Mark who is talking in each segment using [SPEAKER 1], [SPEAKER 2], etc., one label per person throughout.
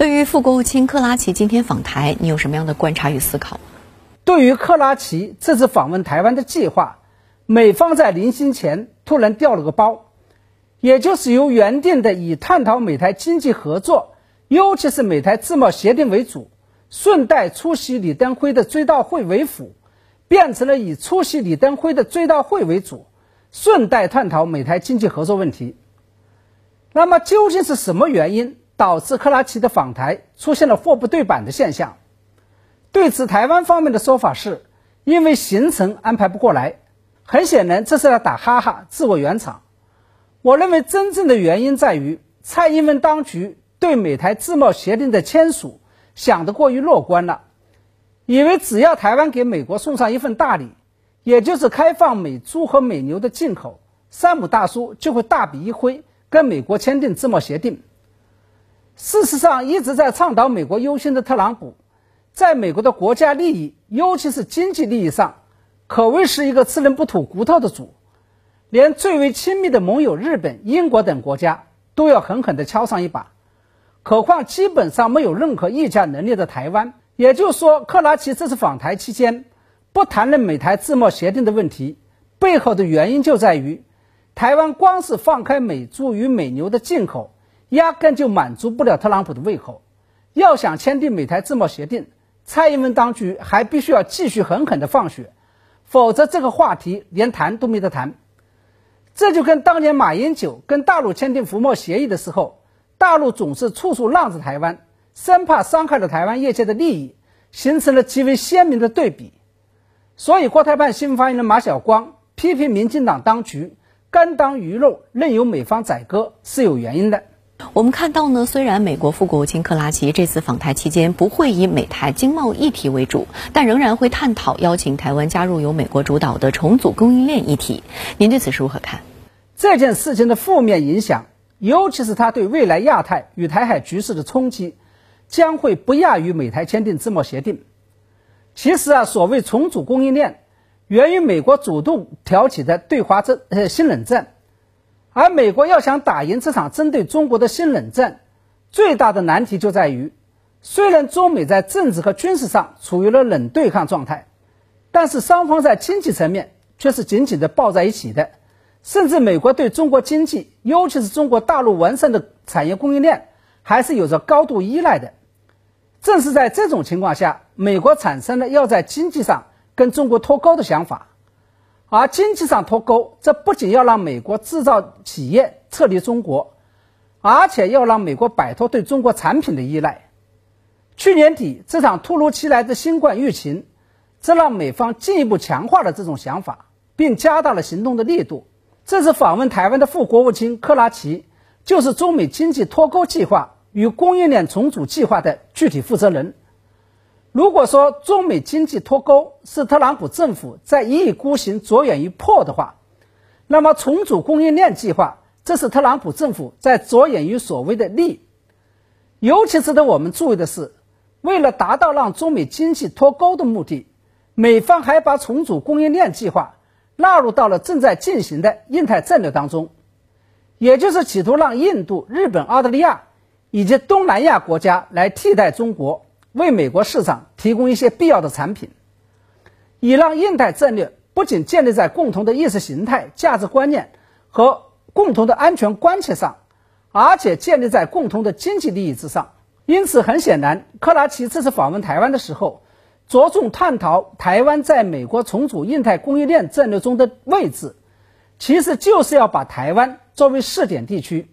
[SPEAKER 1] 对于副国务卿克拉奇今天访台，你有什么样的观察与思考？
[SPEAKER 2] 对于克拉奇这次访问台湾的计划，美方在临行前突然掉了个包，也就是由原定的以探讨美台经济合作，尤其是美台自贸协定为主，顺带出席李登辉的追悼会为辅，变成了以出席李登辉的追悼会为主，顺带探讨美台经济合作问题。那么究竟是什么原因导致克拉奇的访台出现了货不对版的现象？对此，台湾方面的说法是，因为行程安排不过来。很显然，这是在打哈哈，自我圆场。我认为真正的原因在于，蔡英文当局对美台自贸协定的签署想得过于乐观了，以为只要台湾给美国送上一份大礼，也就是开放美猪和美牛的进口，山姆大叔就会大笔一挥，跟美国签订自贸协定。事实上，一直在倡导美国优先的特朗普。在美国的国家利益，尤其是经济利益上，可谓是一个吃人不吐骨头的主，连最为亲密的盟友日本、英国等国家都要狠狠地敲上一把，何况基本上没有任何议价能力的台湾。也就是说，克拉奇这次访台期间不谈论美台自贸协定的问题，背后的原因就在于，台湾光是放开美猪与美牛的进口，压根就满足不了特朗普的胃口，要想签订美台自贸协定。蔡英文当局还必须要继续狠狠地放血，否则这个话题连谈都没得谈。这就跟当年马英九跟大陆签订服贸协议的时候，大陆总是处处让着台湾，生怕伤害了台湾业界的利益，形成了极为鲜明的对比。所以，国台办新闻发言人马晓光批评民进党当局甘当鱼肉，任由美方宰割是有原因的。
[SPEAKER 1] 我们看到呢，虽然美国副国务卿克拉奇这次访台期间不会以美台经贸议题为主，但仍然会探讨邀请台湾加入由美国主导的重组供应链议题。您对此是如何看？
[SPEAKER 2] 这件事情的负面影响，尤其是它对未来亚太与台海局势的冲击，将会不亚于美台签订自贸协定。其实啊，所谓重组供应链，源于美国主动挑起的对华这呃新冷战。而美国要想打赢这场针对中国的新冷战，最大的难题就在于，虽然中美在政治和军事上处于了冷对抗状态，但是双方在经济层面却是紧紧的抱在一起的，甚至美国对中国经济，尤其是中国大陆完善的产业供应链，还是有着高度依赖的。正是在这种情况下，美国产生了要在经济上跟中国脱钩的想法。而经济上脱钩，这不仅要让美国制造企业撤离中国，而且要让美国摆脱对中国产品的依赖。去年底这场突如其来的新冠疫情，这让美方进一步强化了这种想法，并加大了行动的力度。这次访问台湾的副国务卿克拉奇，就是中美经济脱钩计划与供应链重组计划的具体负责人。如果说中美经济脱钩是特朗普政府在一意孤行、着眼于破的话，那么重组供应链计划，这是特朗普政府在着眼于所谓的利。尤其值得我们注意的是，为了达到让中美经济脱钩的目的，美方还把重组供应链计划纳入到了正在进行的印太战略当中，也就是企图让印度、日本、澳大利亚以及东南亚国家来替代中国。为美国市场提供一些必要的产品，以让印太战略不仅建立在共同的意识形态、价值观念和共同的安全关切上，而且建立在共同的经济利益之上。因此，很显然，克拉奇这次访问台湾的时候，着重探讨台湾在美国重组印太供应链战略中的位置，其实就是要把台湾作为试点地区，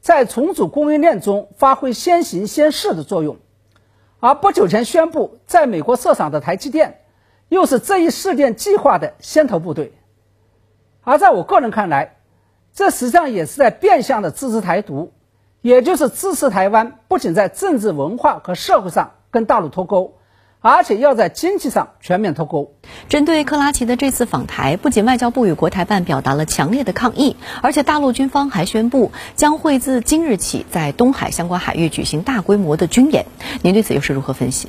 [SPEAKER 2] 在重组供应链中发挥先行先试的作用。而不久前宣布在美国设厂的台积电，又是这一事件计划的先头部队。而在我个人看来，这实际上也是在变相的支持台独，也就是支持台湾不仅在政治、文化和社会上跟大陆脱钩。而且要在经济上全面脱钩。
[SPEAKER 1] 针对克拉奇的这次访台，不仅外交部与国台办表达了强烈的抗议，而且大陆军方还宣布将会自今日起在东海相关海域举行大规模的军演。您对此又是如何分析？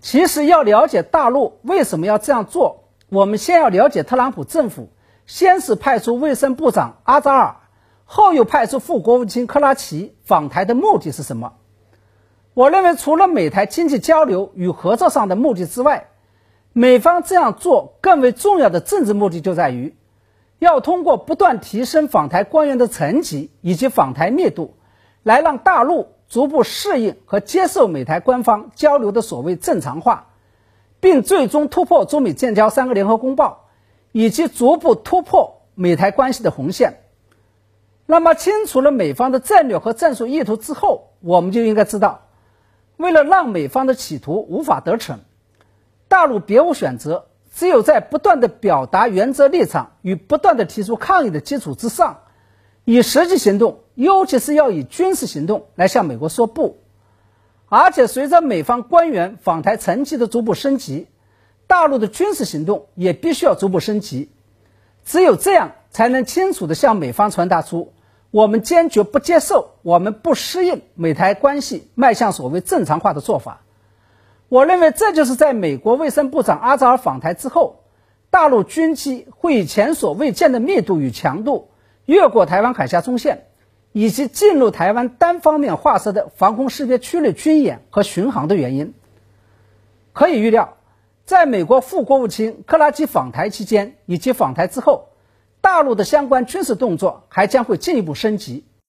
[SPEAKER 2] 其实要了解大陆为什么要这样做，我们先要了解特朗普政府先是派出卫生部长阿扎尔，后又派出副国务卿克拉奇访台的目的是什么？我认为，除了美台经济交流与合作上的目的之外，美方这样做更为重要的政治目的就在于，要通过不断提升访台官员的层级以及访台密度，来让大陆逐步适应和接受美台官方交流的所谓正常化，并最终突破中美建交三个联合公报，以及逐步突破美台关系的红线。那么，清楚了美方的战略和战术意图之后，我们就应该知道。为了让美方的企图无法得逞，大陆别无选择，只有在不断的表达原则立场与不断的提出抗议的基础之上，以实际行动，尤其是要以军事行动来向美国说不。而且，随着美方官员访台层级的逐步升级，大陆的军事行动也必须要逐步升级。只有这样，才能清楚地向美方传达出。我们坚决不接受，我们不适应美台关系迈向所谓正常化的做法。我认为这就是在美国卫生部长阿扎尔访台之后，大陆军机会以前所未见的密度与强度越过台湾海峡中线，以及进入台湾单方面划设的防空识别区内军演和巡航的原因。可以预料，在美国副国务卿克拉基访台期间以及访台之后。大陆的相关军事动作还将会进一步升级。